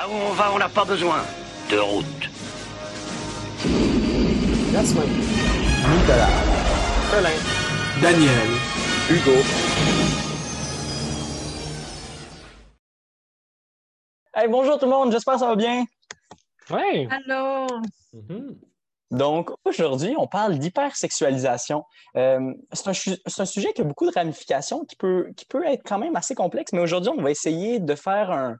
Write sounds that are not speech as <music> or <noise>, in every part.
Là où on va, on n'a pas besoin de route. Jasmin. Nicolas. Colin. Daniel. Hugo. Hey, bonjour tout le monde, j'espère que ça va bien. Ouais. Allô? Mhm. Donc, aujourd'hui, on parle d'hypersexualisation. Euh, c'est un, un sujet qui a beaucoup de ramifications, qui peut, qui peut être quand même assez complexe, mais aujourd'hui, on va essayer de faire un,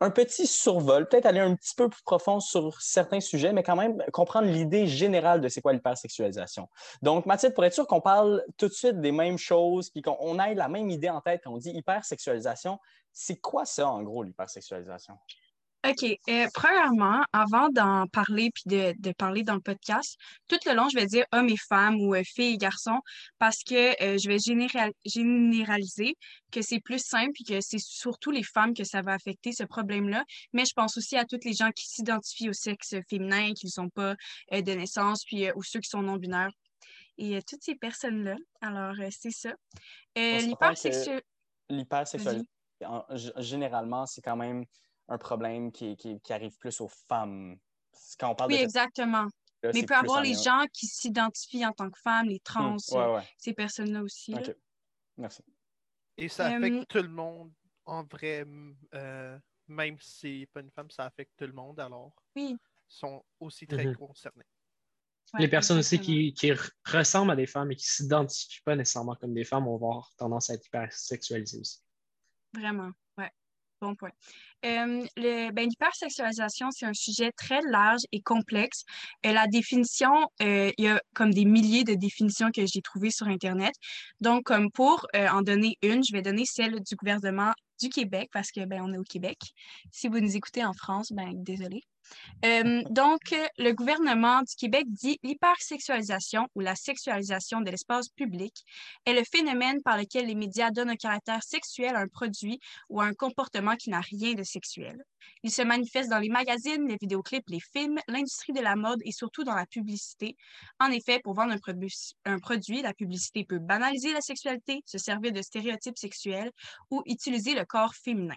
un petit survol, peut-être aller un petit peu plus profond sur certains sujets, mais quand même comprendre l'idée générale de c'est quoi l'hypersexualisation. Donc, Mathilde, pour être sûr qu'on parle tout de suite des mêmes choses, puis qu'on on ait la même idée en tête quand on dit hypersexualisation, c'est quoi ça, en gros, l'hypersexualisation? OK. euh, premièrement, avant d'en parler puis de, de parler dans le podcast, tout le long, je vais dire hommes et femmes ou euh, filles et garçons parce que euh, je vais général- généraliser que c'est plus simple et que c'est surtout les femmes que ça va affecter ce problème-là. Mais je pense aussi à toutes les gens qui s'identifient au sexe féminin, qui ne sont pas euh, de naissance, puis ou ceux qui sont non-binaires. Et toutes ces personnes-là. Alors, c'est ça. G- généralement, c'est quand même un problème qui, qui- qui arrive plus aux femmes. Quand on parle Oui, de exactement. là, Mais il peut plus avoir les gens qui s'identifient en tant que femmes, les trans, ouais, ouais. ces personnes-là aussi. là. OK. Merci. Et ça Euh, affecte tout le monde en vrai. euh, même si c'est pas une femme, ça affecte tout le monde, alors Oui. ils sont aussi très Mhm. concernés. Ouais, les personnes aussi qui, qui re- ressemblent à des femmes et qui ne s'identifient pas nécessairement comme des femmes vont avoir tendance à être hypersexualisées aussi. Vraiment. Bon point. Euh, ben, l'hypersexualisation, c'est un sujet très large et complexe. Euh, la définition, euh, il y a comme des milliers de définitions que j'ai trouvées sur Internet. Donc, comme pour euh, en donner une, je vais donner celle du gouvernement du Québec parce que ben, on est au Québec. Si vous nous écoutez en France, ben désolé. Euh, donc, le gouvernement du Québec dit l'hypersexualisation ou la sexualisation de l'espace public est le phénomène par lequel les médias donnent un caractère sexuel à un produit ou à un comportement qui n'a rien de sexuel. Il se manifeste dans les magazines, les vidéoclips, les films, l'industrie de la mode et surtout dans la publicité. En effet, pour vendre un, produ- un produit, la publicité peut banaliser la sexualité, se servir de stéréotypes sexuels ou utiliser le corps féminin.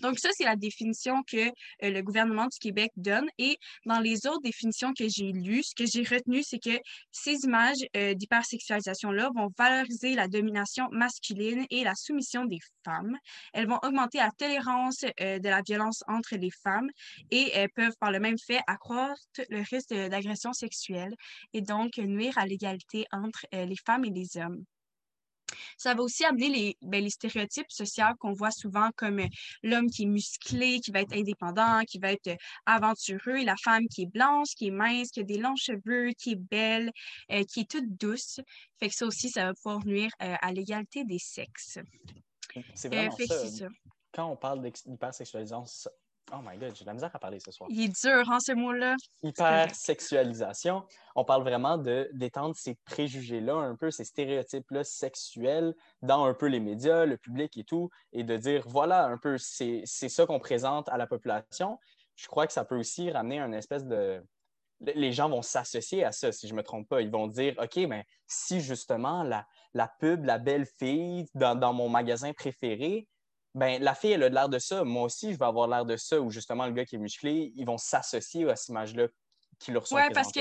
Donc ça, c'est la définition que euh, le gouvernement du Québec donne. Et dans les autres définitions que j'ai lues, ce que j'ai retenu, c'est que ces images euh, d'hypersexualisation-là vont valoriser la domination masculine et la soumission des femmes. Elles vont augmenter la tolérance euh, de la violence entre les femmes et elles peuvent par le même fait accroître le risque d'agression sexuelle et donc nuire à l'égalité entre euh, les femmes et les hommes. Ça va aussi amener les, ben, les stéréotypes sociaux qu'on voit souvent comme euh, l'homme qui est musclé, qui va être indépendant, qui va être euh, aventureux, et la femme qui est blanche, qui est mince, qui a des longs cheveux, qui est belle, euh, qui est toute douce. Fait que ça aussi, ça va pouvoir nuire à l'égalité des sexes. C'est vraiment fait que ça. c'est ça. Quand on parle d'hypersexualisation, oh my god, j'ai de la misère à parler ce soir. Il est dur, hein, ce mot-là? hypersexualisation, on parle vraiment de d'étendre ces préjugés-là, un peu ces stéréotypes-là sexuels dans un peu les médias, le public et tout, et de dire voilà un peu c'est c'est ça qu'on présente à la population. Je crois que ça peut aussi ramener un espèce de les gens vont s'associer à ça, si je ne me trompe pas. Ils vont dire, OK, mais si justement la, la pub, la belle fille dans, dans mon magasin préféré, ben, la fille, elle a de l'air de ça. Moi aussi, je vais avoir l'air de ça. Ou justement, le gars qui est musclé, ils vont s'associer à cette image-là qui leur sont Ouais, parce que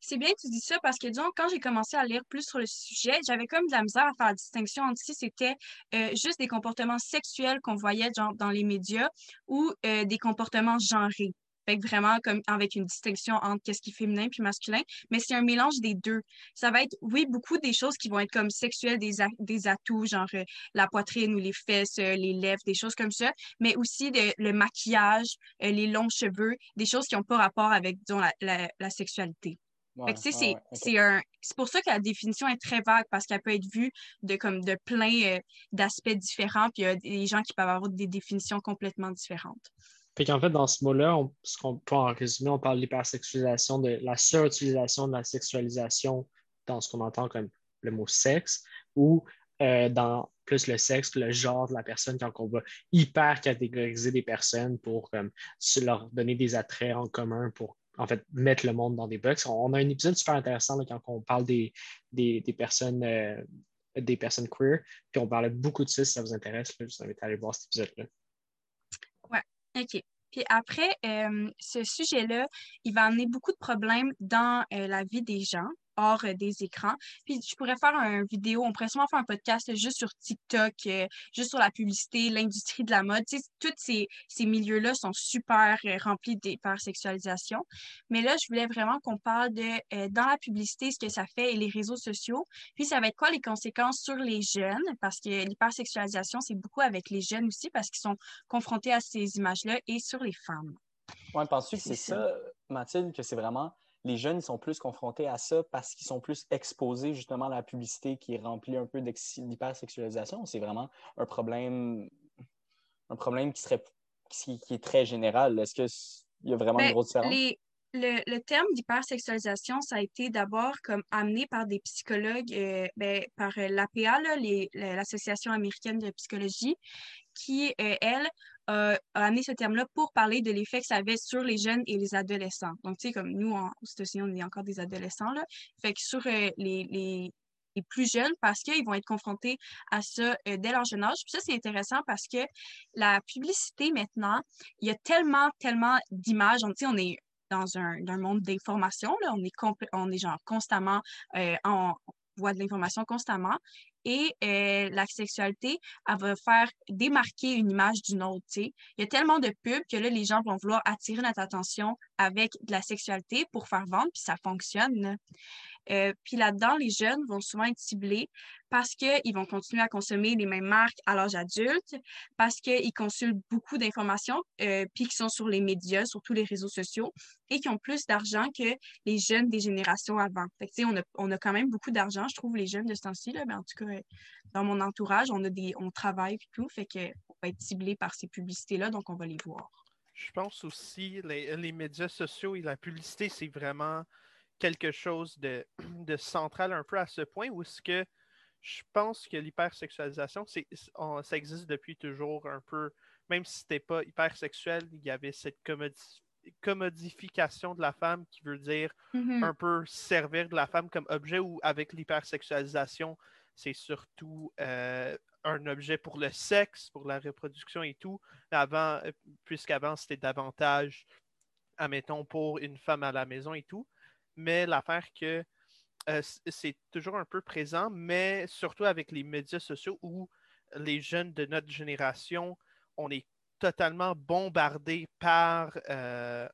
c'est bien que tu dis ça parce que, disons, quand j'ai commencé à lire plus sur le sujet, j'avais comme de la misère à faire la distinction entre si c'était euh, juste des comportements sexuels qu'on voyait genre, dans les médias ou euh, des comportements genrés. Fait que vraiment, comme avec une distinction entre qu'est-ce qui est féminin puis masculin, mais c'est un mélange des deux. Ça va être, oui, beaucoup des choses qui vont être comme sexuelles, des, a- des atouts, genre euh, la poitrine ou les fesses, euh, les lèvres, des choses comme ça, mais aussi de- le maquillage, euh, les longs cheveux, des choses qui n'ont pas rapport avec, disons, la, la- la sexualité. Ouais, ouais, c'est, ouais, ok. c'est un... c'est pour ça que la définition est très vague parce qu'elle peut être vue de, comme, de plein euh, d'aspects différents, puis il y a des gens qui peuvent avoir des définitions complètement différentes. Fait qu'en fait, dans ce mot-là, on- ce qu'on en résumer, on parle de l'hypersexualisation, de la surutilisation de la sexualisation dans ce qu'on entend comme le mot sexe, ou euh, dans plus le sexe, le genre de la personne, quand on va hyper catégoriser des personnes pour leur donner des attraits en commun pour en fait mettre le monde dans des box. On a un épisode super intéressant quand on parle des, des, personnes euh, des personnes queer, puis on parlait beaucoup de ça, si ça vous intéresse, je vous invite à aller voir cet épisode-là. OK. Puis après, euh, ce sujet-là, il va amener beaucoup de problèmes dans euh, la vie des gens hors euh, des écrans. Puis je pourrais faire une vidéo, on pourrait sûrement faire un podcast juste sur TikTok, euh, juste sur la publicité, l'industrie de la mode. Tu sais, tous ces, ces milieux-là sont super euh, remplis d'hypersexualisation. Mais là, je voulais vraiment qu'on parle de dans la publicité, ce que ça fait et les réseaux sociaux. Puis ça va être quoi les conséquences sur les jeunes? Parce que l'hypersexualisation, c'est beaucoup avec les jeunes aussi parce qu'ils sont confrontés à ces images-là et sur les femmes. Oui, penses-tu que c'est ça, Mathilde, que c'est vraiment les jeunes sont plus confrontés à ça parce qu'ils sont plus exposés justement à la publicité qui est remplie un peu d'hypersexualisation. C'est vraiment un problème, un problème qui, serait, qui, est très général. Est-ce qu'il y a vraiment une ben, grosse différence? le, terme d'hypersexualisation, ça a été d'abord comme amené par des psychologues, euh, ben, par l'APA, l'Association américaine de psychologie, qui, euh, elle, a amené ce terme-là pour parler de l'effet que ça avait sur les jeunes et les adolescents. Donc, tu sais, comme nous, en, États-Unis, on est encore des adolescents, là. Fait que sur euh, les, les, plus jeunes, parce qu'ils vont être confrontés à ça euh, dès leur jeune âge. Puis ça, c'est intéressant parce que la publicité, maintenant, il y a tellement, tellement d'images. Tu sais, on est dans un, monde d'information, là. On est, on est genre constamment euh, en voie de l'information constamment et euh, la sexualité, elle va faire démarquer une image d'une autre. Il y a tellement de pubs que là, les gens vont vouloir attirer notre attention avec de la sexualité pour faire vendre, puis ça fonctionne. Euh, puis là-dedans, les jeunes vont souvent être ciblés parce qu'ils vont continuer à consommer les mêmes marques à l'âge adulte, parce qu'ils consultent beaucoup d'informations, euh, puis qui sont sur les médias, sur tous les réseaux sociaux, et qui ont plus d'argent que les jeunes des générations avant. Fait que, on, a, on a quand même beaucoup d'argent, je trouve, les jeunes de ce temps-ci, mais en tout cas, dans mon entourage, on, a des, on travaille et tout, fait qu'on va être ciblé par ces publicités-là, donc on va les voir. Je pense aussi les, les médias sociaux et la publicité, c'est vraiment quelque chose de, de, central un peu à ce point où est-ce que je pense que l'hypersexualisation, ça existe depuis toujours un peu, même si c'était pas hypersexuel, il y avait cette commodification de la femme qui veut dire mm-hmm. un peu servir de la femme comme objet ou avec l'hypersexualisation, c'est surtout euh, un objet pour le sexe, pour la reproduction et tout. Avant, euh, puisqu'avant, c'était davantage, admettons, pour une femme à la maison et tout mais l'affaire que euh, c'est toujours un peu présent, mais surtout avec les médias sociaux où les jeunes de notre génération, on est totalement bombardés par, euh,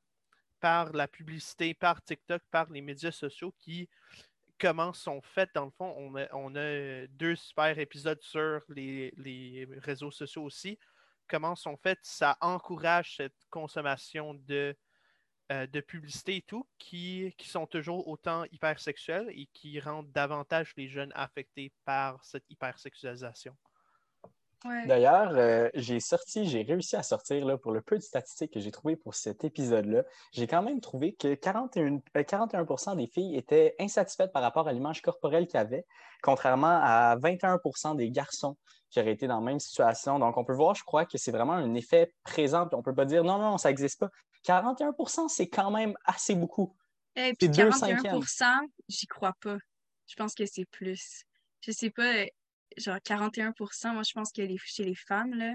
par la publicité, par TikTok, par les médias sociaux qui, comment sont faits, dans le fond, on a, on a deux super épisodes sur les, les, réseaux sociaux aussi. Comment sont faits, ça encourage cette consommation de euh, de publicité et tout qui, qui, sont toujours autant hypersexuels et qui rendent davantage les jeunes affectés par cette hypersexualisation. D'ailleurs, euh, j'ai sorti, j'ai réussi à sortir là, pour le peu de statistiques que j'ai trouvé pour cet épisode-là. J'ai quand même trouvé que 41, 41 euh, des filles étaient insatisfaites par rapport à l'image corporelle qu'ils avaient, contrairement à 21% des garçons qui auraient été dans la même situation. Donc, on peut voir, je crois, que c'est vraiment un effet présent. on ne peut pas dire non, non, ça n'existe pas. 41% c'est quand même assez beaucoup. Et eh, puis 41% j'y crois pas. Je pense que c'est plus. Je sais pas, genre 41% moi je pense que les, chez les femmes, là,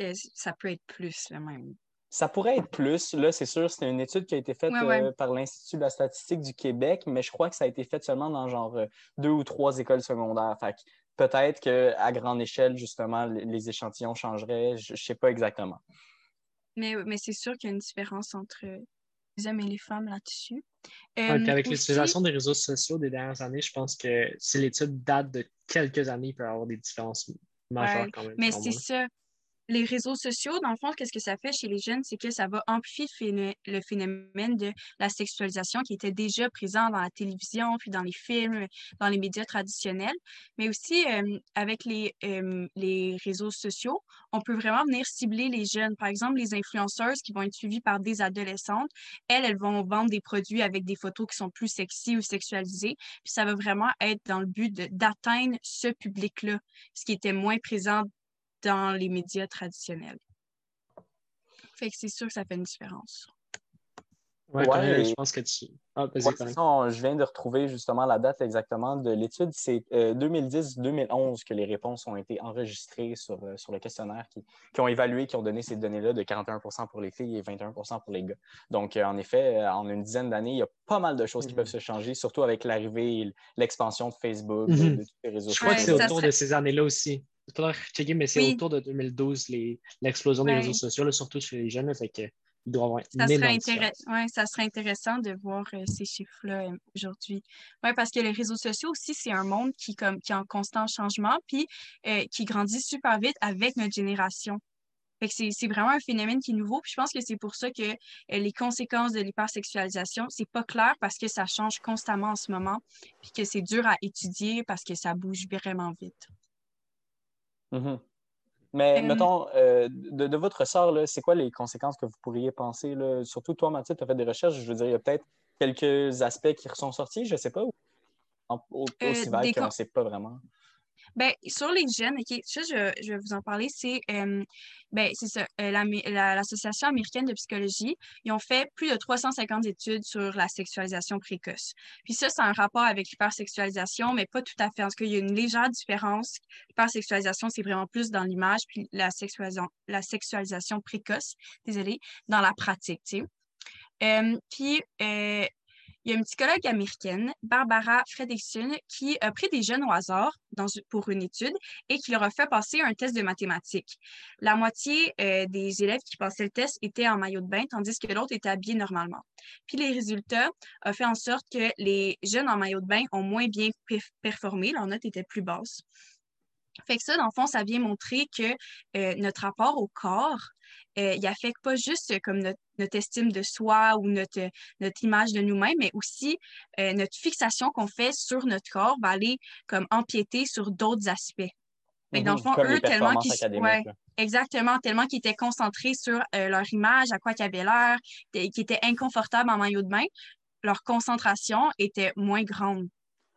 euh, ça peut être plus là, même. Ça pourrait être plus. Là, c'est sûr, c'était une étude qui a été faite euh, par l'Institut de la statistique du Québec, mais je crois que ça a été fait seulement dans genre euh, deux ou trois écoles secondaires. Fait peut-être qu'à grande échelle, justement, les échantillons changeraient. Je ne sais pas exactement. Mais, mais c'est sûr qu'il y a une différence entre les hommes et les femmes là-dessus. Euh, avec l'utilisation des réseaux sociaux des dernières années, je pense que si l'étude date de quelques années, il peut y avoir des différences majeures quand même. Mais c'est ça les réseaux sociaux, dans le fond, qu'est-ce que ça fait chez les jeunes, c'est que ça va amplifier le phénomène de la sexualisation qui était déjà présent dans la télévision, puis dans les films, dans les médias traditionnels. Mais aussi, euh, avec les, euh, les réseaux sociaux, on peut vraiment venir cibler les jeunes. Par exemple, les influenceuses qui vont être suivies par des adolescentes, elles, elles vont vendre des produits avec des photos qui sont plus sexy ou sexualisées. Puis ça va vraiment être dans le but d'atteindre ce public-là, ce qui était moins présent dans les médias traditionnels. Fait que c'est sûr que ça fait une différence. Ouais, Ouais, je pense que tu. Ah, Ouais, je viens de retrouver justement la date exactement de l'étude. C'est euh, 2010-2011 que les réponses ont été enregistrées sur, euh, sur le questionnaire qui, qui ont évalué, qui ont donné ces données-là de 41% pour les filles et 21% pour les gars. Donc, euh, en effet, euh, en une dizaine d'années, il y a pas mal de choses qui Mhm. peuvent se changer, surtout avec l'arrivée et l'expansion de Facebook, Mhm. de, de tous les réseaux Je crois que c'est sociaux. autour serait- de ces années-là aussi. Faudra checker, mais c'est Oui. autour de 2012, les- l'explosion des réseaux sociaux, là, surtout chez les jeunes. fait que, il doit y avoir Ça serait, ouais, ça serait intéressant de voir euh, ces chiffres-là euh, aujourd'hui. Oui, parce que les réseaux sociaux aussi, c'est un monde qui, comme, qui est en constant changement, puis euh, qui grandit super vite avec notre génération. Fait que c'est c'est vraiment un phénomène qui est nouveau. Puis je pense que c'est pour ça que les conséquences de l'hypersexualisation, c'est pas clair parce que ça change constamment en ce moment, puis que c'est dur à étudier parce que ça bouge vraiment vite. Mhm. Mais Euh, mettons, euh, de, de votre ressort, là, c'est quoi les conséquences que vous pourriez penser? Là? Surtout toi, Mathilde, tu as fait des recherches. Je veux dire, il y a peut-être quelques aspects qui sont sortis, je ne sais pas. ou Euh, aussi vague des qu'on ne sait pas vraiment. Ben, sur les OK, ça, je, je vais vous en parler, c'est euh, ben, ça, euh, l'Association américaine de psychologie, ils ont fait plus de 350 études sur la sexualisation précoce. Puis ça, c'est un rapport avec l'hypersexualisation, mais pas tout à fait. En tout cas, il y a une légère différence. L'hypersexualisation, c'est vraiment plus dans l'image, puis la sexualisation, la sexualisation précoce, désolé, dans la pratique, tu sais. Euh, puis, il y a une psychologue américaine, Barbara Fredrickson, qui a pris des jeunes au hasard pour une étude et qui leur a fait passer un test de mathématiques. La moitié euh, des élèves qui passaient le test étaient en maillot de bain, tandis que l'autre était habillé normalement. Puis les résultats ont fait en sorte que les jeunes en maillot de bain ont moins bien pe- performé, leur note était plus basse. Fait que ça, dans le fond, ça vient montrer que euh, notre rapport au corps, euh, il affecte pas juste euh, comme notre, notre estime de soi ou notre, notre image de nous-mêmes, mais aussi euh, notre fixation qu'on fait sur notre corps va aller comme empiéter sur d'autres aspects. Fait que dans le Mhm. fond, Comme eux, tellement qu'ils ouais, exactement, tellement qu'ils étaient concentrés sur leur image, à quoi qu'ils avaient l'air, qu'ils étaient inconfortables en maillot de bain, leur concentration était moins grande.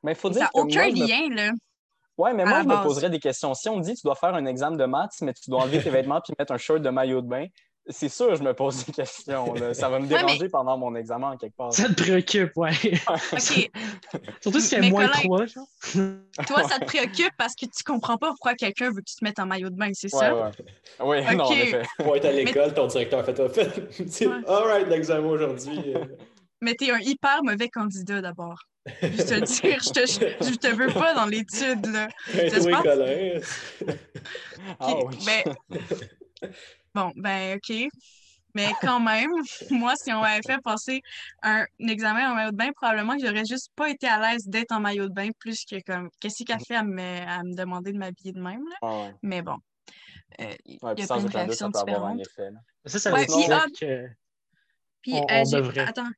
Mais il faut dire ça n'a aucun moi, je me- lien, là. Ouais, mais moi, je me poserais des questions. Si on me dit tu dois faire un examen de maths, mais tu dois enlever tes vêtements puis mettre un shirt de maillot de bain, c'est sûr je me pose des questions. là. Ça va me <laughs> mais- déranger pendant mon examen en quelque part. Ça te préoccupe, ouais. <laughs> OK, Surtout a Mais moins Colin- 3, genre. <laughs> toi, ça te préoccupe parce que tu comprends pas pourquoi quelqu'un veut que tu te mettes en maillot de bain, c'est Ouais, ça? ouais. Oui, non, en effet. Pour être à l'école, ton directeur fait toi fait. Tu sais, Ouais. All right, l'examen aujourd'hui. euh, Mais t'es un hyper mauvais candidat d'abord. Je te le dire, je te, je te veux pas dans l'étude, là. Oui, passe? Colin. Ah ben, bon, ben, OK. Mais quand même, <laughs> moi, si on m'avait fait passer un examen en maillot de bain, probablement que j'aurais juste pas été à l'aise d'être en maillot de bain plus que comme, qu'est-ce qu'elle fait à me, à me demander de m'habiller de même, là. Ouais. Mais bon, euh, il Ouais, y a sans plein de aucun doute, ça réactions peut avoir un différentes. effet. là. Ça, ça Ouais, veut puis, dire ah, que. Puis, On- euh, on j'ai- devrait. Attends,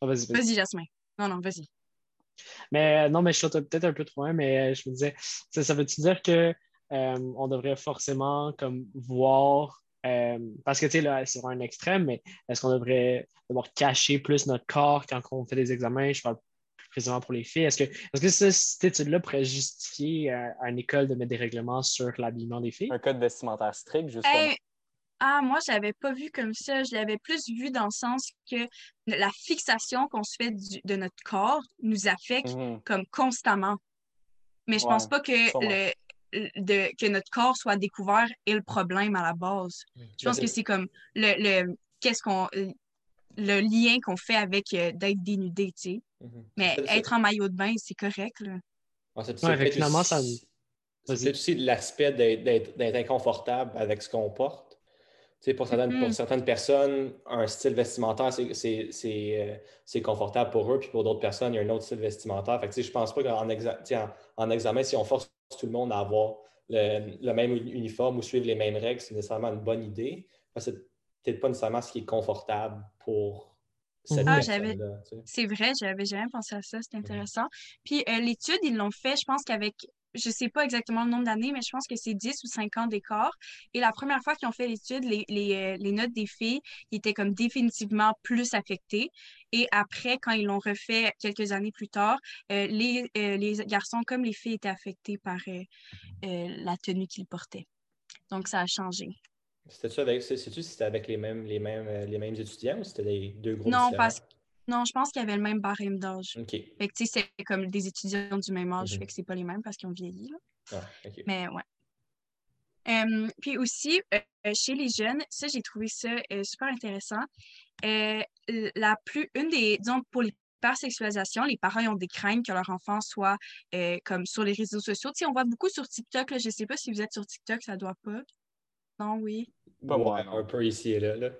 Ah, vas-y, vas-y. vas-y, Jasmin. Non, non, vas-y. Mais euh, non, mais je suis peut-être un peu trop loin, mais euh, je me disais, ça, ça veut-tu dire que euh, on devrait forcément comme voir, euh, parce que tu sais, là, c'est vraiment un extrême, mais est-ce qu'on devrait devoir cacher plus notre corps quand on fait des examens? Je parle plus précisément pour les filles. Est-ce que, est-ce que ça, cette étude-là pourrait justifier euh, à une école de mettre des règlements sur l'habillement des filles? Un code vestimentaire strict, justement. Hey, ah, moi, je l'avais pas vu comme ça. Je l'avais plus vu dans le sens que la fixation qu'on se fait du- de notre corps nous affecte Mhm. comme constamment. Mais je pense Ouais, pas que, le, de, que notre corps soit découvert est le problème à la base. Je pense que c'est comme le, le qu'est-ce qu'on le lien qu'on fait avec euh, d'être dénudé, tu sais. Mhm. Mais être en maillot de bain, c'est correct, là. Ouais, c'est- Ouais, aussi- ça- aussi l'aspect d'être inconfortable avec ce qu'on porte. Pour, certaines, pour certaines personnes, un style vestimentaire, c'est- euh, c'est confortable pour eux, puis pour d'autres personnes, il y a un autre style vestimentaire. Fait que, je pense pas qu'en exa- tu sais, en, en examen, si on force tout le monde à avoir le, le même uni- uniforme ou suivre les mêmes règles, c'est nécessairement une bonne idée. Parce que c'est peut-être pas nécessairement ce qui est confortable pour cette. Ah, sais. C'est vrai, j'avais jamais pensé à ça, c'est intéressant. Puis euh, l'étude, ils l'ont fait, je pense qu'avec, je sais pas exactement le nombre d'années, mais je pense que c'est 10 ou 5 ans d'écart. Et la première fois qu'ils ont fait l'étude, les, les, euh, les notes des filles étaient comme définitivement plus affectées. Et après, quand ils l'ont refait quelques années plus tard, euh, les, euh, les garçons comme les filles étaient affectés par euh, la tenue qu'ils portaient. Donc, ça a changé. C'était-tu avec, si c'était avec les mêmes, les, mêmes, les mêmes étudiants ou c'était les deux groupes Non, parce Non, je pense qu'il y avait le même barème d'âge. OK. Fait que, tu sais, c'est comme des étudiants du même âge, Mhm. fait que c'est pas les mêmes parce qu'ils ont vieilli, là. Ah, OK. Mais ouais. Euh, puis aussi, euh, chez les jeunes, ça, j'ai trouvé ça euh, super intéressant. Euh, la plus, une des, disons, pour l'hypersexualisation, les parents ont des craintes que leur enfant soit euh, comme sur les réseaux sociaux. Tu sais, on voit beaucoup sur TikTok, là, je sais pas si vous êtes sur TikTok, ça doit pas. Non, oui. Pas Ouais, un peu ici et là. là.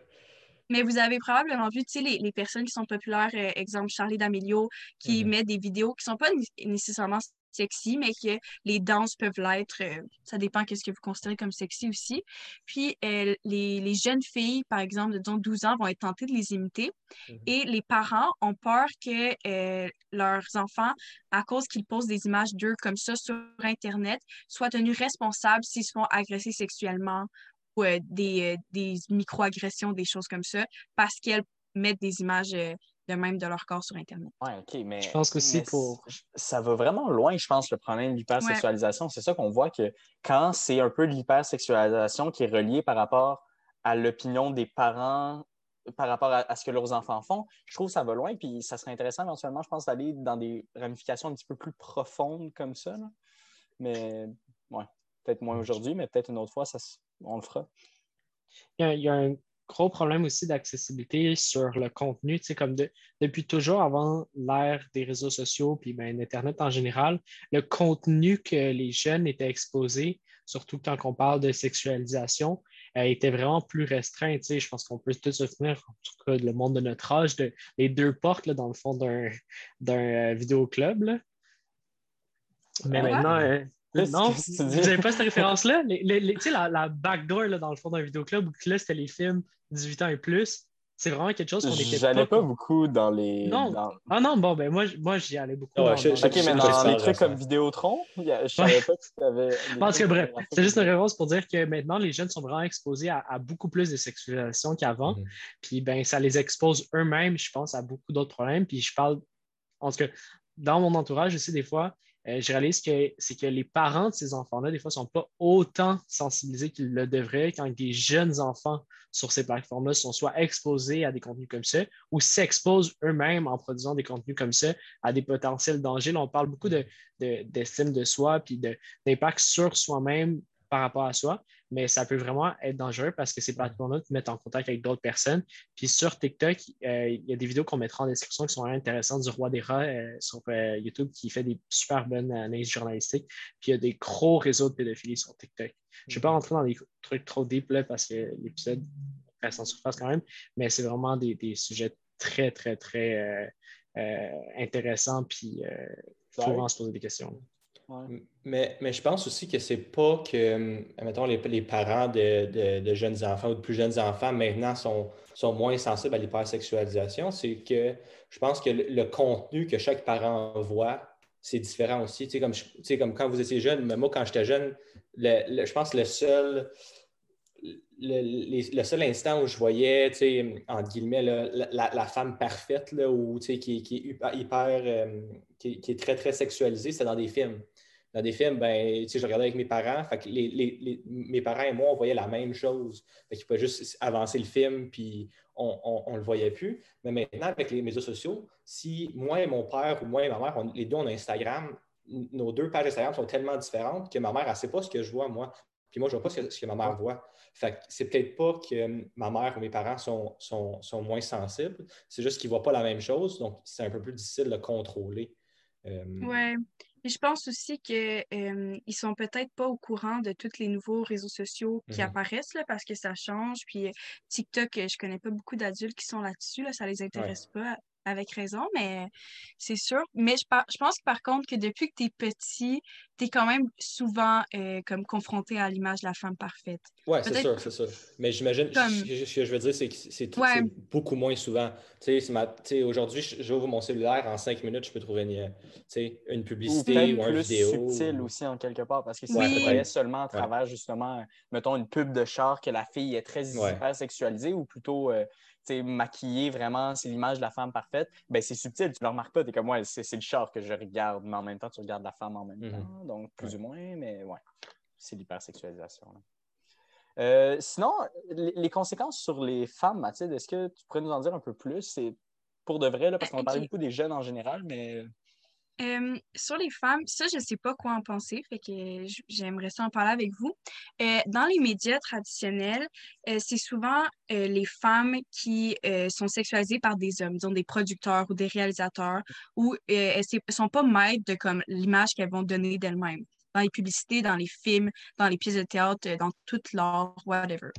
Mais vous avez probablement vu, tu sais, les, les personnes qui sont populaires, euh, exemple Charlie D'Amelio, qui Mhm. met des vidéos qui sont pas né- nécessairement sexy, mais que les danses peuvent l'être. euh, ça dépend qu'est-ce que vous considérez comme sexy aussi. Puis euh, les, les jeunes filles, par exemple, de disons 12 ans, vont être tentées de les imiter. Mhm. Et les parents ont peur que euh, leurs enfants, à cause qu'ils posent des images d'eux comme ça sur Internet, soient tenus responsables s'ils se font agresser sexuellement des, euh, des micro-agressions, des choses comme ça, parce qu'elles mettent des images euh, de même de leur corps sur Internet. Ouais, OK, mais. Je pense qu'aussi mais pour- Ça va vraiment loin, je pense, le problème de l'hypersexualisation. C'est ça qu'on voit que quand c'est un peu l'hypersexualisation qui est relié par rapport à l'opinion des parents, par rapport à, à ce que leurs enfants font, je trouve que ça va loin. Puis ça serait intéressant éventuellement, je pense, d'aller dans des ramifications un petit peu plus profondes comme ça. là. Mais, ouais, peut-être moins aujourd'hui, mais peut-être une autre fois, ça, on le fera. il y a, il y a un gros problème aussi d'accessibilité sur le contenu. Tu sais, comme de- depuis toujours avant l'ère des réseaux sociaux puis ben, Internet en général, le contenu que les jeunes étaient exposés, surtout quand on parle de sexualisation, euh, était vraiment plus restreint. Tu sais, je pense qu'on peut tous se souvenir, en tout cas le monde de notre âge, de les deux portes là, dans le fond d'un d'un euh, vidéoclub. là. Mais Ouais. maintenant, euh, non, vous n'avez pas cette référence-là? Tu sais, la, la backdoor là, dans le fond d'un vidéoclub, où là, c'était les films 18 ans et plus. C'est vraiment quelque chose qu'on était J'allais pas pas... beaucoup dans les. Non. dans- Ah non, bon, ben moi, moi j'y allais beaucoup. Ouais, dans- je- dans- je- OK, mais dans les trucs comme Vidéotron, je savais pas que tu avais. En tout cas, bref, c'est juste une réponse pour dire que maintenant, les jeunes sont vraiment exposés à, à beaucoup plus de sexualisation qu'avant. Mhm. Puis, ben, ça les expose eux-mêmes, je pense, à beaucoup d'autres problèmes. Puis, je parle, en tout cas, dans mon entourage aussi, des fois, euh, je réalise que c'est que les parents de ces enfants-là, des fois, ne sont pas autant sensibilisés qu'ils le devraient quand des jeunes enfants sur ces plateformes-là sont soit exposés à des contenus comme ça ou s'exposent eux-mêmes en produisant des contenus comme ça à des potentiels dangers. On parle beaucoup de- de- d'estime de, soi puis d'impact sur soi-même par rapport à soi, mais ça peut vraiment être dangereux parce que ces plateformes-là te mettent en contact avec d'autres personnes. Puis sur TikTok, euh, il y a des vidéos qu'on mettra en description qui sont vraiment intéressantes du roi des rats euh, sur euh, YouTube qui fait des super bonnes analyses journalistiques. Puis il y a des gros réseaux de pédophilie sur TikTok. Je ne vais pas rentrer dans des trucs trop deep là, parce que l'épisode reste en surface quand même, mais c'est vraiment des, des sujets très, très, très intéressants. Puis il faut vraiment se poser des questions. Mais, mais je pense aussi que c'est pas que, hum, mettons, les, les parents de, de- jeunes enfants ou de plus jeunes enfants maintenant sont, sont moins sensibles à l'hypersexualisation. C'est que je pense que le, contenu que chaque parent voit, c'est différent aussi. Tu sais, comme, tu sais, comme quand vous étiez jeune, mais moi, quand j'étais jeune, le- le- je pense que le seul, le, les- le seul instant où je voyais, tu sais, entre guillemets, là, la, la- femme parfaite, là, ou, tu sais, qui, qui est hyper, euh, qui, qui est très, très sexualisée, c'était dans des films. Dans des films, ben, tu sais, je regardais avec mes parents, fait que les, les- mes parents et moi, on voyait la même chose. Fait qu'ils pouvaient juste avancer le film, puis on ne le voyait plus. Mais maintenant, avec les médias sociaux, si moi et mon père ou moi et ma mère, on- les deux, on a Instagram, nos deux pages Instagram sont tellement différentes que ma mère, elle ne sait pas ce que je vois, moi. Puis moi, je ne vois pas ce que, ce que ma mère voit. Fait que c'est peut-être pas que hum, ma mère ou mes parents sont, sont, sont moins sensibles, c'est juste qu'ils ne voient pas la même chose, donc c'est un peu plus difficile de contrôler. Euh, Ouais. Mais je pense aussi que euh, ils sont peut-être pas au courant de tous les nouveaux réseaux sociaux qui Mhm. apparaissent là, parce que ça change. Puis euh, TikTok, euh, je connais pas beaucoup d'adultes qui sont là-dessus, là, ça les intéresse pas avec raison, mais c'est sûr. Mais je, par- je pense par contre que depuis que tu es petit, tu es quand même souvent euh, comme confronté à l'image de la femme parfaite. Oui, c'est sûr, c'est sûr. Mais j'imagine, Comme- ce que- ce que je veux dire, c'est que c'est Ouais. beaucoup moins souvent. Aujourd'hui, j'ouvre mon cellulaire, en cinq minutes, je peux trouver une, tu sais, une Ou publicité peut-être ou une plus vidéo. subtil aussi en quelque part, parce que si Oui. tu voyais seulement à travers justement, mettons, une pub de char que la fille est très Ouais. hyper sexualisée ou plutôt euh, maquillée vraiment, c'est l'image de la femme parfaite, ben c'est subtil, tu ne le remarques pas, tu es comme ouais, c'est le char que je regarde, mais en même temps, tu regardes la femme en même Mhm. temps, donc plus ou moins, mais ouais, c'est l'hypersexualisation. Euh, sinon, les, conséquences sur les femmes, Mathilde, est-ce que tu pourrais nous en dire un peu plus? C'est pour de vrai, là, parce qu'on a parlé beaucoup des jeunes en général, mais euh, sur les femmes, ça, je ne sais pas quoi en penser, fait que j'aimerais ça en parler avec vous. Euh, dans les médias traditionnels, euh, c'est souvent les femmes qui sont sexualisées par des hommes, disons des producteurs ou des réalisateurs, ou elles ne sont pas maîtres de l'image qu'elles vont donner d'elles-mêmes dans les publicités, dans les films, dans les pièces de théâtre, dans toute l'art, whatever.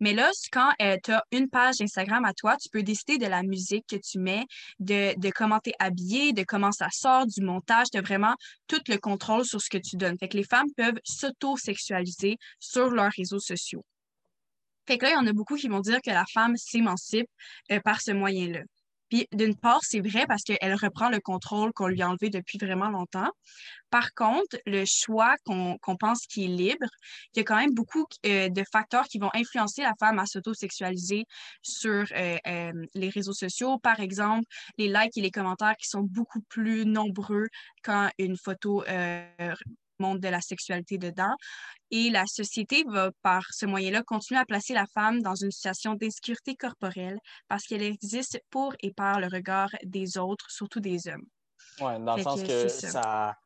Mais là, quand euh, tu as une page Instagram à toi, tu peux décider de la musique que tu mets, de, de comment tu es habillé, de comment ça sort, du montage. As vraiment tout le contrôle sur ce que tu donnes. Fait que les femmes peuvent s'auto-sexualiser sur leurs réseaux sociaux. Fait que là, il y en a beaucoup qui vont dire que la femme s'émancipe euh, par ce moyen-là. Puis d'une part, c'est vrai parce qu'elle reprend le contrôle qu'on lui a enlevé depuis vraiment longtemps. Par contre, le choix qu'on pense qui est libre, il y a quand même beaucoup euh, de facteurs qui vont influencer la femme à s'auto-sexualiser sur euh, euh, les réseaux sociaux. Par exemple, les likes et les commentaires qui sont beaucoup plus nombreux quand une photo montre de la sexualité dedans. Et la société va, par ce moyen-là, continuer à placer la femme dans une situation d'insécurité corporelle parce qu'elle existe pour et par le regard des autres, surtout des hommes. Oui, dans le sens que, ça.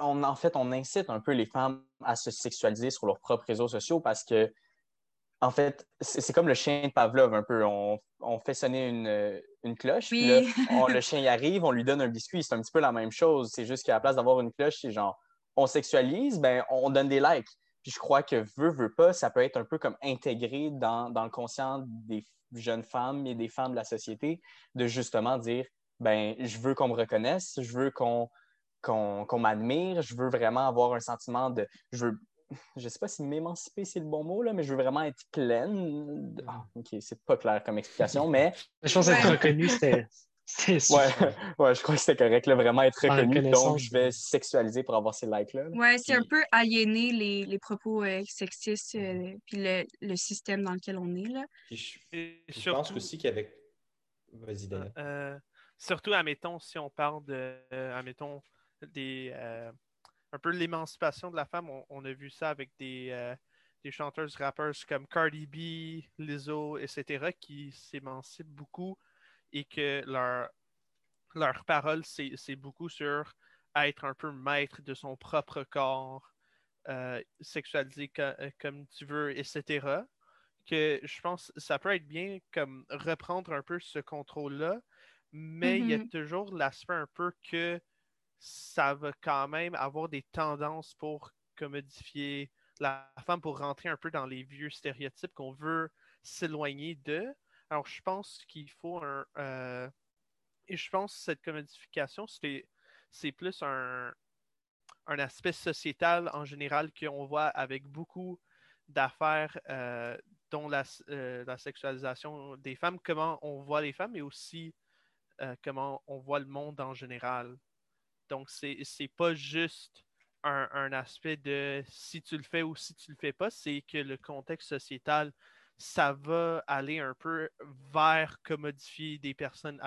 On, en fait, on incite un peu les femmes à se sexualiser sur leurs propres réseaux sociaux parce que, en fait, c'est comme le chien de Pavlov un peu. On, fait sonner une, une cloche, puis là, le <laughs> chien y arrive, on lui donne un biscuit. C'est un petit peu la même chose. C'est juste qu'à la place d'avoir une cloche, c'est genre on sexualise, ben, on donne des likes. Puis je crois que veut, veut pas, ça peut être un peu comme intégré dans, le conscient des jeunes femmes et des femmes de la société de justement dire ben je veux qu'on me reconnaisse, je veux qu'on qu'on m'admire, je veux vraiment avoir un sentiment de je veux je sais pas si m'émanciper c'est le bon mot là, mais je veux vraiment être pleine. Ah, ok, c'est pas clair comme explication, mais je pense être reconnu c'était Ouais, <laughs> ouais, je crois que c'était correct, là, vraiment être reconnu. Donc, je vais sexualiser pour avoir ces likes-là. Ouais, c'est un peu aliéner les, les propos euh, sexistes euh, puis le, le, système dans lequel on est. Là. je, pense aussi qu'avec. Vas-y, Daniel. Euh, surtout, admettons, si on parle de. admettons, des. un peu l'émancipation de la femme, on, on, a vu ça avec des. des chanteuses, rappeurs comme Cardi B, Lizzo, etc., qui s'émancipent beaucoup et que leur, leur parole, c'est beaucoup sur être un peu maître de son propre corps, euh, sexualisé euh, comme tu veux, etc. Que je pense que ça peut être bien comme reprendre un peu ce contrôle-là, mais il y a mm-hmm. toujours l'aspect un peu que ça va quand même avoir des tendances pour commodifier la femme, pour rentrer un peu dans les vieux stéréotypes qu'on veut s'éloigner de. Alors, je pense qu'il faut un. Euh, et je pense que cette commodification, c'est plus un, un, aspect sociétal en général qu'on voit avec beaucoup d'affaires, euh, dont la, euh, la, sexualisation des femmes, comment on voit les femmes, mais aussi comment on voit le monde en général. Donc, c'est pas juste un, un, aspect de si tu le fais ou si tu le fais pas, c'est que le contexte sociétal ça va aller un peu vers commodifier des personnes,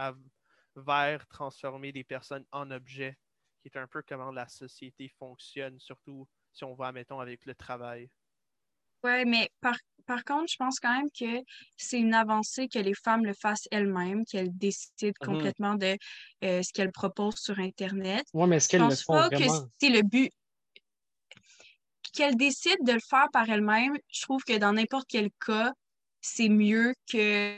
vers transformer des personnes en objets, qui est un peu comment la société fonctionne, surtout si on va, mettons, avec le travail. Oui, mais par, par, contre, je pense quand même que c'est une avancée que les femmes le fassent elles-mêmes, qu'elles décident mhm. complètement de euh, ce qu'elles proposent sur Internet. Oui, mais est-ce qu'elles le font pas que c'est le but qu'elles décident de le faire par elles-mêmes, je trouve que dans n'importe quel cas, c'est mieux que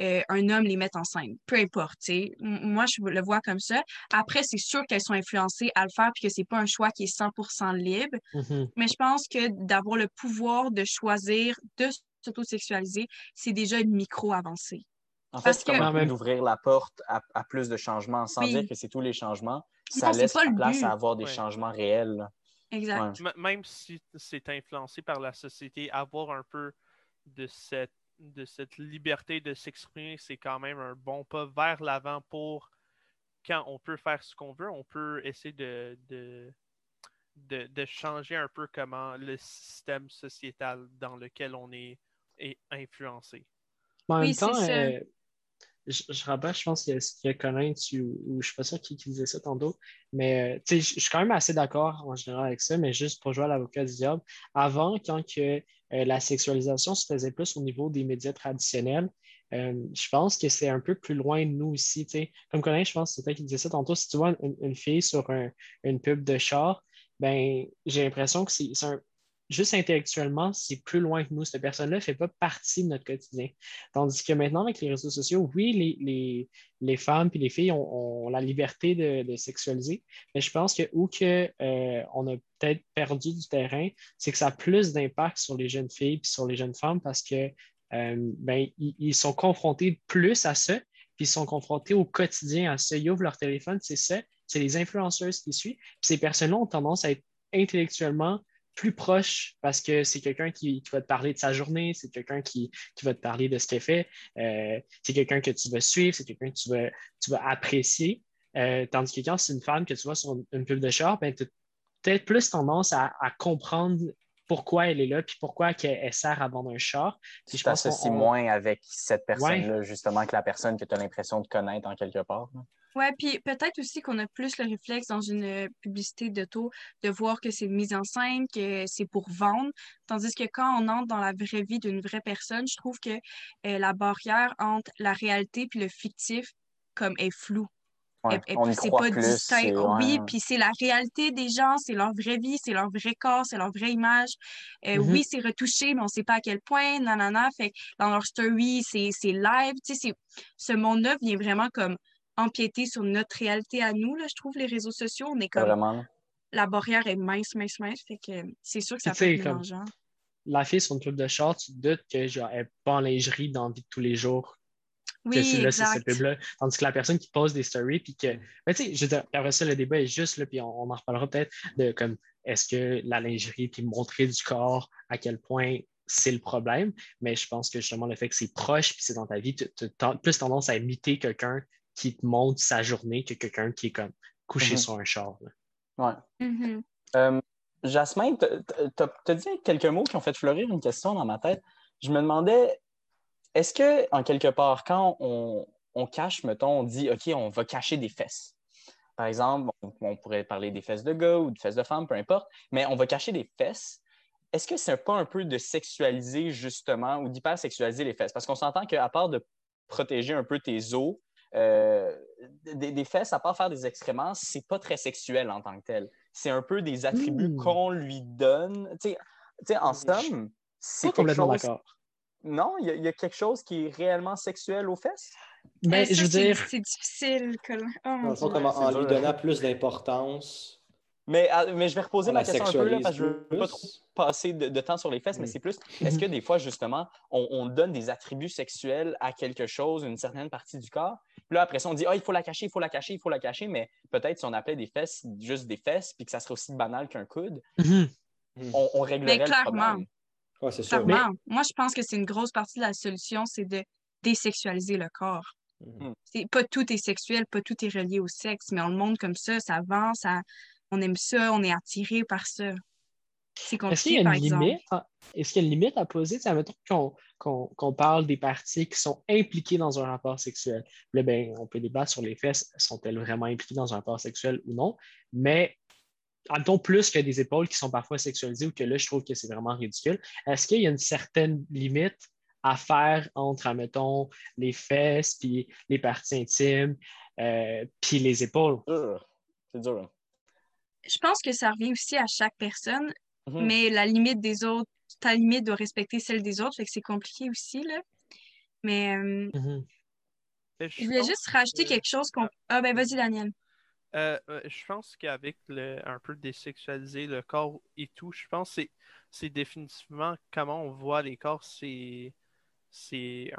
euh, un homme les mette en scène. Peu importe. Moi, je le vois comme ça. Après, c'est sûr qu'elles sont influencées à le faire puis que c'est pas un choix qui est 100% libre. Mm-hmm. Mais je pense que d'avoir le pouvoir de choisir de s'autosexualiser, c'est déjà une micro-avancée. En fait, c'est comme d'ouvrir la porte à, plus de changements sans dire que c'est tous les changements. Ça laisse la place à avoir des changements réels. Exact. Même si c'est influencé par la société, avoir un peu de cette, de cette liberté de s'exprimer, c'est quand même un bon pas vers l'avant pour quand on peut faire ce qu'on veut, on peut essayer de, de, de, changer un peu comment le système sociétal dans lequel on est, est influencé. En même temps, euh, je, je, je pense qu'il y a, Colin, tu, ou je ne suis pas sûr qui, disait ça tantôt, mais euh, je, je suis quand même assez d'accord en général avec ça, mais juste pour jouer à l'avocat du diable, avant, quand que, euh, la sexualisation se faisait plus au niveau des médias traditionnels, euh, je pense que c'est un peu plus loin de nous aussi. Comme Colin, je pense que c'était qui disait ça tantôt. Si tu vois une, fille sur une pub de char, ben, j'ai l'impression que c'est juste intellectuellement, c'est plus loin que nous. Cette personne-là ne fait pas partie de notre quotidien. Tandis que maintenant, avec les réseaux sociaux, oui, les, femmes et les filles ont, la liberté de, sexualiser, mais je pense que où que, euh, on a peut-être perdu du terrain, c'est que ça a plus d'impact sur les jeunes filles et sur les jeunes femmes parce que euh, ben, ils, sont confrontés plus à ça, puis ils sont confrontés au quotidien à ça. Ils ouvrent leur téléphone, c'est ça, c'est les influenceuses qui suivent. Puis ces personnes-là ont tendance à être intellectuellement plus proches parce que c'est quelqu'un qui, va te parler de sa journée, c'est quelqu'un qui, va te parler de ce qu'elle fait, euh, c'est quelqu'un que tu vas suivre, c'est quelqu'un que tu vas, tu vas apprécier. Euh, tandis que quand c'est une femme que tu vois sur une, pub de char, ben, tu as peut-être plus tendance à, comprendre pourquoi elle est là, puis pourquoi elle, sert à vendre un char. Puis je t'associes moins avec cette personne-là, justement, que la personne que tu as l'impression de connaître en quelque part. Ouais, puis peut-être aussi qu'on a plus le réflexe dans une publicité d'auto de voir que c'est mise en scène, que c'est pour vendre, tandis que quand on entre dans la vraie vie d'une vraie personne, je trouve que euh, la barrière entre la réalité puis le fictif comme est floue. Ouais, c'est pas distinct. Oui, puis c'est la réalité des gens, c'est leur vraie vie, c'est leur vrai corps, c'est leur vraie image. Euh, mm-hmm. Oui, c'est retouché, mais on sait pas à quel point, nanana. Fait dans leur story, c'est live. Tu sais, ce monde-là vient vraiment comme empiéter sur notre réalité à nous, là, je trouve, les réseaux sociaux. On est comme. Vraiment. La barrière est mince, mince, mince. Fait que c'est sûr que ça peut être mélangeant. La fille sur une club de short, tu te doutes que genre, elle n'est pas en lingerie dans la vie de tous les jours. Oui, c'est là, c'est cette pub-là. Tandis que la personne qui pose des stories, puis que. Ben, tu sais, je veux dire, après ça, le débat est juste, là, puis on, en reparlera peut-être de comme est-ce que la lingerie, puis montrer du corps, à quel point c'est le problème? Mais je pense que justement, le fait que c'est proche, puis c'est dans ta vie, tu as plus tendance à imiter quelqu'un qui te montre sa journée que quelqu'un qui est comme couché mhm. sur un char. Oui. Mm-hmm. Euh, Jasmine, tu as dit quelques mots qui ont fait fleurir une question dans ma tête. Je me demandais, est-ce que, en quelque part, quand on, cache, mettons, on dit, OK, on va cacher des fesses. Par exemple, on, pourrait parler des fesses de gars ou des fesses de femmes, peu importe, mais on va cacher des fesses. Est-ce que c'est pas un peu de sexualiser, justement, ou d'hypersexualiser les fesses? Parce qu'on s'entend qu'à part de protéger un peu tes os, euh, des, fesses, à part faire des excréments, c'est pas très sexuel en tant que tel. C'est un peu des attributs hmm. qu'on lui donne. Tu sais, en somme, c'est quelque chose... Non, il y, a quelque chose qui est réellement sexuel aux fesses? Mais ben, je veux dire... C'est difficile. Oh, en lui donnant plus d'importance mais, ah, mais je vais reposer ma question un peu, là, parce que je ne veux pas trop passer de, temps sur les fesses, mais mm. c'est plus, est-ce que des fois, justement, on, donne des attributs sexuels à quelque chose, une certaine partie du corps, puis là, après ça, on dit, ah, il faut la cacher, il faut la cacher, il faut la cacher, mais peut-être si on appelait des fesses juste des fesses, puis que ça serait aussi banal qu'un coude, mm-hmm. on, on, réglerait mais clairement, le problème. clairement. Moi, je pense que c'est une grosse partie de la solution, c'est de désexualiser le corps. Mm. C'est, pas tout est sexuel, pas tout est relié au sexe, mais on le montre comme ça, ça avance, ça on aime ça, on est attiré par ça. C'est compliqué, par exemple. Est-ce qu'il y a une limite à poser? Admettons qu'on parle des parties qui sont impliquées dans un rapport sexuel. Là, ben, on peut débattre sur les fesses, sont-elles vraiment impliquées dans un rapport sexuel ou non? Mais admettons plus que des épaules qui sont parfois sexualisées ou que là, je trouve que c'est vraiment ridicule. Est-ce qu'il y a une certaine limite à faire entre, admettons, les fesses, puis les parties intimes, euh, puis les épaules? C'est dur. Hein je pense que ça revient aussi à chaque personne, mhm. mais la limite des autres, ta limite doit respecter celle des autres, fait que c'est compliqué aussi, là. Mais euh, mhm. je voulais juste rajouter quelque chose qu'on... Ah ben vas-y, Daniel. Euh, euh, je pense qu'avec le, un peu désexualiser le corps et tout, je pense que c'est définitivement comment on voit les corps, c'est c'est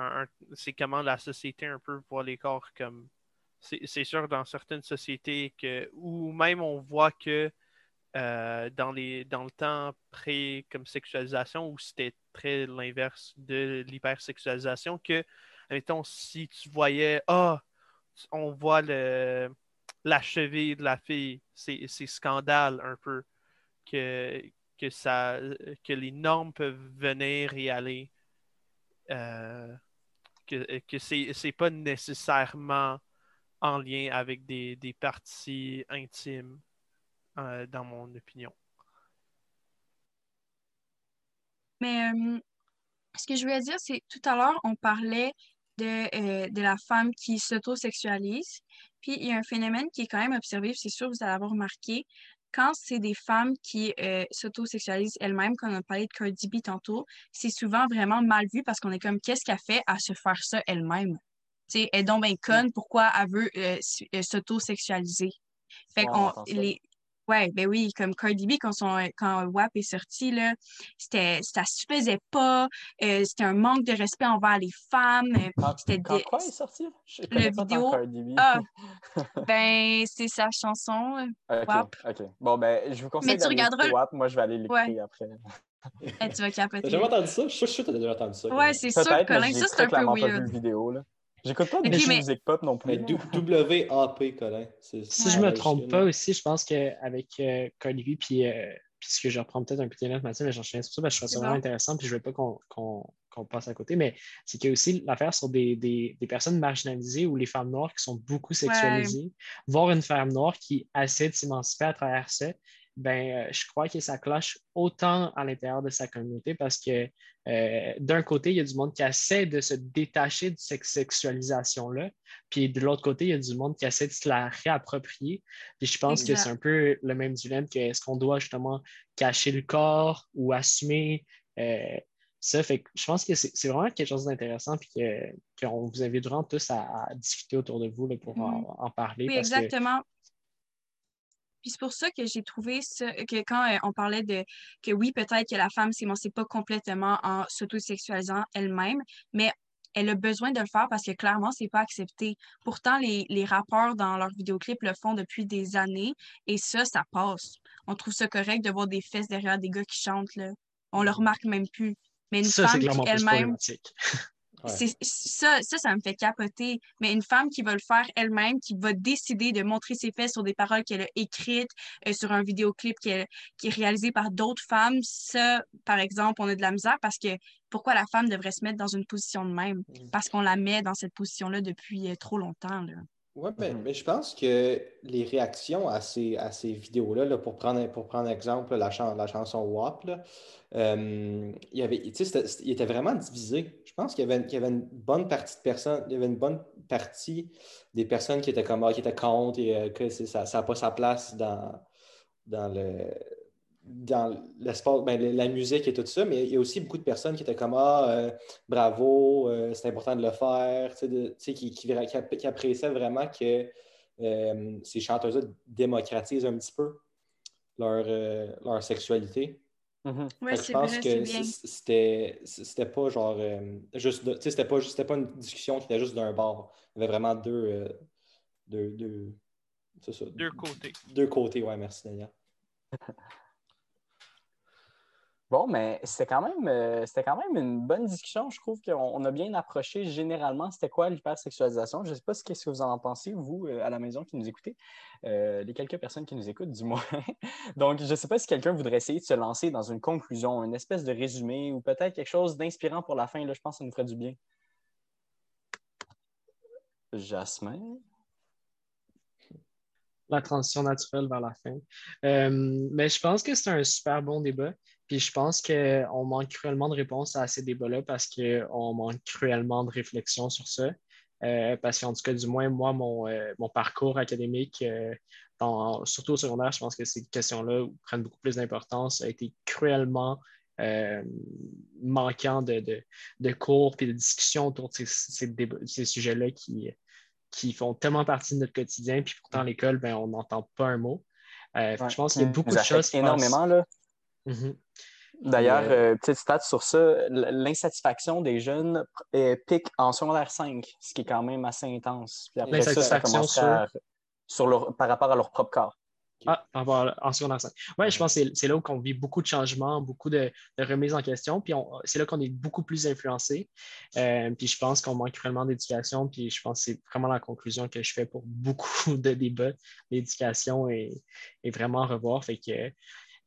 comment la société un peu voit les corps comme c'est sûr dans certaines sociétés que, où même on voit que euh, dans, les, dans le temps pré comme sexualisation, où c'était très l'inverse de l'hypersexualisation, que, mettons, si tu voyais, ah, on voit le, la cheville de la fille, c'est scandale un peu que, que, ça, que les normes peuvent venir et aller. Euh, que, que c'est pas nécessairement en lien avec des, parties intimes, dans mon opinion. Mais euh, ce que je voulais dire, c'est tout à l'heure, on parlait de, euh, de la femme qui s'auto-sexualise. Puis il y a un phénomène qui est quand même observé, c'est sûr, vous allez avoir remarqué, quand c'est des femmes qui euh, s'auto-sexualisent elles-mêmes, comme on a parlé de Cardi B tantôt, c'est souvent vraiment mal vu parce qu'on est comme, qu'est-ce qu'elle fait à se faire ça elle-même? Tu sais, elle est donc bien conne, pourquoi elle veut euh, s'auto-sexualiser? Fait Ouais, qu'on, les, Ouais, ben oui, comme Cardi B, quand, son, quand WAP est sorti, là, c'était, ça se faisait pas, euh, c'était un manque de respect envers les femmes. euh, Quand, c'était quand des- quoi est sorti? Je connais pas tant vidéo- Cardi B. Ah, <laughs> ben, c'est sa chanson. euh, ok, WAP. ok. Bon, ben, je vous conseille tu regarderas écouter le- WAP. Moi, je vais aller l'écouter Ouais. après. eh, tu vas capoter. jamais entendu ça? Je suis sûr que t'as déjà entendu ça. Ouais, c'est sûr, Peut-être, mais Colin, j'ai ça, c'est très un peu clairement pas vu weird. le vidéo, là. J'écoute pas de Ok, Bichou mais- Music Pop non plus. Mais là. W-A-P, Colin. Si c'est je me trompe pas aussi, je pense qu'avec euh, B, puis, euh, puis ce que je reprends peut-être un peu tes notes, Mathieu, mais j'en souviens sur ça, parce que je trouve ça vraiment intéressant, puis je veux pas qu'on qu'on- qu'on passe à côté, mais c'est qu'il y a aussi l'affaire sur des, des, des personnes marginalisées ou les femmes noires qui sont beaucoup sexualisées. Voir une femme noire qui essaie de s'émanciper à travers ça, ben, euh, je crois que ça cloche autant à l'intérieur de sa communauté parce que euh, d'un côté, il y a du monde qui essaie de se détacher de cette sexualisation-là, puis de l'autre côté, il y a du monde qui essaie de se la réapproprier. Puis je pense que c'est un peu le même dilemme que est-ce qu'on doit justement cacher le corps ou assumer euh, ça. Fait que je pense que c'est vraiment quelque chose d'intéressant, puis que- qu'on vous invite vraiment tous à, à discuter autour de vous là, pour en, en parler. Oui, parce que- exactement. Puis c'est pour ça que j'ai trouvé ça, que quand euh, on parlait de que oui, peut-être que la femme s'émancipe pas complètement en s'auto-sexualisant elle-même, mais elle a besoin de le faire parce que clairement, c'est pas accepté. Pourtant, les, les rappeurs dans leurs vidéoclips le font depuis des années et ça, ça passe. On trouve ça correct de voir des fesses derrière des gars qui chantent, là. On le remarque même plus. Mais une ça, femme qui elle-même. <laughs> Ouais. c'est ça, ça, ça me fait capoter. Mais une femme qui va le faire elle-même, qui va décider de montrer ses fesses sur des paroles qu'elle a écrites, euh, sur un vidéoclip qu'elle- qui est réalisé par d'autres femmes, ça, par exemple, on a de la misère parce que pourquoi la femme devrait se mettre dans une position de même? Mm. Parce qu'on la met dans cette position-là depuis euh, trop longtemps. Là. Oui, mais, Mhm. mais je pense que les réactions à ces, à ces vidéos-là, là, pour prendre, pour prendre exemple, la, chan- la chanson WAP, là, euh, il y avait, tu sais, c'était- c'était- il était vraiment divisé. Je pense qu'il y avait, y avait une bonne partie de personnes, il y avait une bonne partie des personnes qui étaient comme, ah, qui étaient contre et euh, que ça n'a pas sa place dans, dans le dans l'espace, ben, la musique et tout ça, mais il y a aussi beaucoup de personnes qui étaient comme Ah, euh, bravo, euh, c'est important de le faire, de- qui, qui, qui app- qui appréciaient vraiment que euh, ces chanteuses-là démocratisent un petit peu leur, euh, leur sexualité. Mhm. Que je pense vrai, que c'était c'était pas genre euh, juste de- tu sais, c'était pas c'était pas une discussion qui était juste d'un bord. Il y avait vraiment deux euh, deux, deux, c'est ça, Deux côtés. deux côtés, ouais, merci Daniel. <laughs> Bon, mais c'était quand même euh, c'était quand même une bonne discussion. Je trouve qu'on on a bien approché généralement c'était quoi l'hypersexualisation. Je ne sais pas ce que vous en pensez, vous, euh, à la maison qui nous écoutez, Euh, les quelques personnes qui nous écoutent, du moins. <laughs> Donc, je ne sais pas si quelqu'un voudrait essayer de se lancer dans une conclusion, une espèce de résumé ou peut-être quelque chose d'inspirant pour la fin. Là, je pense que ça nous ferait du bien. Jasmin? la transition naturelle vers la fin. Mais je pense que c'est un super bon débat. Puis je pense qu'on manque cruellement de réponses à ces débats-là parce qu'on manque cruellement de réflexion sur ça. Euh, parce qu'en tout cas, du moins, moi, mon, euh, mon parcours académique, euh, dans- surtout au secondaire, je pense que ces questions-là prennent beaucoup plus d'importance, a été cruellement manquant de, de, de cours et de discussions autour de ces, ces sujets-là qui, qui font tellement partie de notre quotidien, puis pourtant à l'école, ben, on n'entend pas un mot. Ouais, je pense qu'il y a qui beaucoup de choses. énormément. Là. Mhm. D'ailleurs, euh, euh, petite stat sur ça, l'insatisfaction des jeunes euh, pique en secondaire 5, ce qui est quand même assez intense. Puis après ça, ça à- sur? leur, par rapport à leur propre corps. Ah, en secondaire 5. Oui, je pense que c'est- là où on vit beaucoup de changements, beaucoup de, de remises en question, puis c'est là qu'on est beaucoup plus influencé. Euh, puis je pense qu'on manque vraiment d'éducation, puis je pense que c'est vraiment la conclusion que je fais pour beaucoup <laughs> de débats. L'éducation est, est vraiment à revoir. Fait que,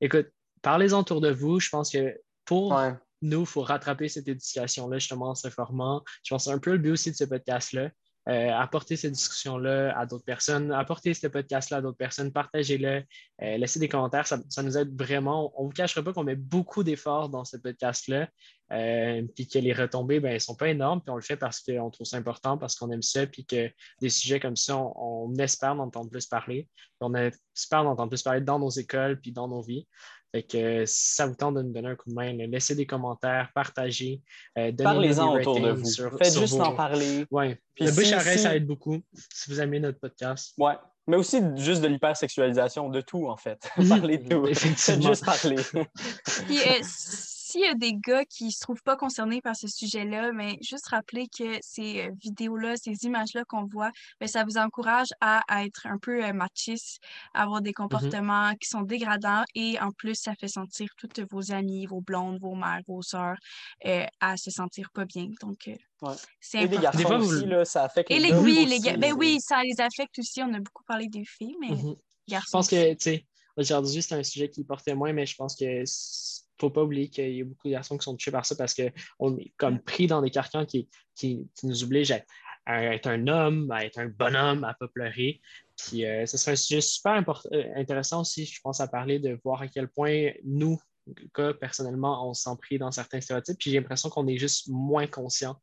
écoute, parlez-en autour de vous. Je pense que pour Ouais. nous, il faut rattraper cette éducation-là, justement, en se formant. Je pense que c'est un peu le but aussi de ce podcast-là. euh, apportez cette discussion-là à d'autres personnes, apportez ce podcast-là à d'autres personnes, partagez-le, euh, laissez des commentaires, ça, nous aide vraiment. On ne vous cachera pas qu'on met beaucoup d'efforts dans ce podcast-là, euh, puis que les retombées, ben, ne sont pas énormes, puis on le fait parce qu'on trouve ça important, parce qu'on aime ça, puis que des sujets comme ça, on, espère en entendre plus parler. On espère en entendre plus parler dans nos écoles, puis dans nos vies. Fait que si ça vous tente de nous donner un coup de main, laissez des commentaires, partagez. Euh, Parlez-en autour de vous. Faites juste en parler. Ouais. le bouche à ça aide beaucoup si vous aimez notre podcast. Ouais. Mais aussi juste de l'hypersexualisation, de tout, en fait. <laughs> Parlez de <laughs> tout. Faites juste parler. Puis, euh, <laughs> s'il y a des gars qui ne se trouvent pas concernés par ce sujet-là, mais juste rappeler que ces euh, vidéos-là, ces images-là qu'on voit, ben, ça vous encourage à, être un peu euh, machiste, à avoir des mm-hmm. comportements qui sont dégradants et en plus, ça fait sentir toutes vos amis, vos blondes, vos mères, vos sœurs euh, à se sentir pas bien. Donc, c'est important. des garçons aussi, là, ça affecte et les, oui, les ben, oui, ça les affecte aussi. On a beaucoup parlé des filles, mais mm-hmm. garçons. Je pense que, tu sais, aujourd'hui, c'est un sujet qui portait moins, mais je pense que faut pas oublier qu'il y a beaucoup de garçons qui sont touchés par ça parce qu'on est comme pris dans des carcans qui, qui, nous obligent à, être un homme, à être un bonhomme, à ne pas pleurer. Puis euh, ce serait un sujet super euh, intéressant aussi, je pense, à parler de voir à quel point nous, personnellement, on s'en pris dans certains stéréotypes. Puis j'ai l'impression qu'on est juste moins conscient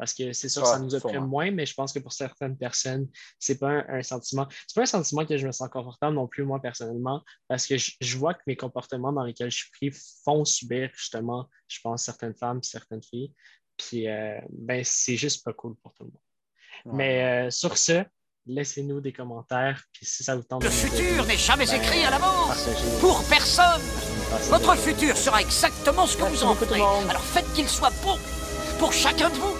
parce que c'est sûr que ça nous opprime moins, mais je pense que pour certaines personnes, c'est pas un, sentiment. C'est pas un sentiment que je me sens confortable non plus, moi, personnellement, parce que je, vois que mes comportements dans lesquels je suis pris font subir, justement, je pense, certaines femmes, certaines filles. Puis, euh, ben, c'est juste pas cool pour tout le monde. Mais euh, sur ce, laissez-nous des commentaires. Puis si ça vous tente. Le futur n'est jamais ben, écrit à l'avance. Pour personne. Votre futur sera exactement ce que vous en ferez. Alors faites qu'il soit beau pour chacun de vous.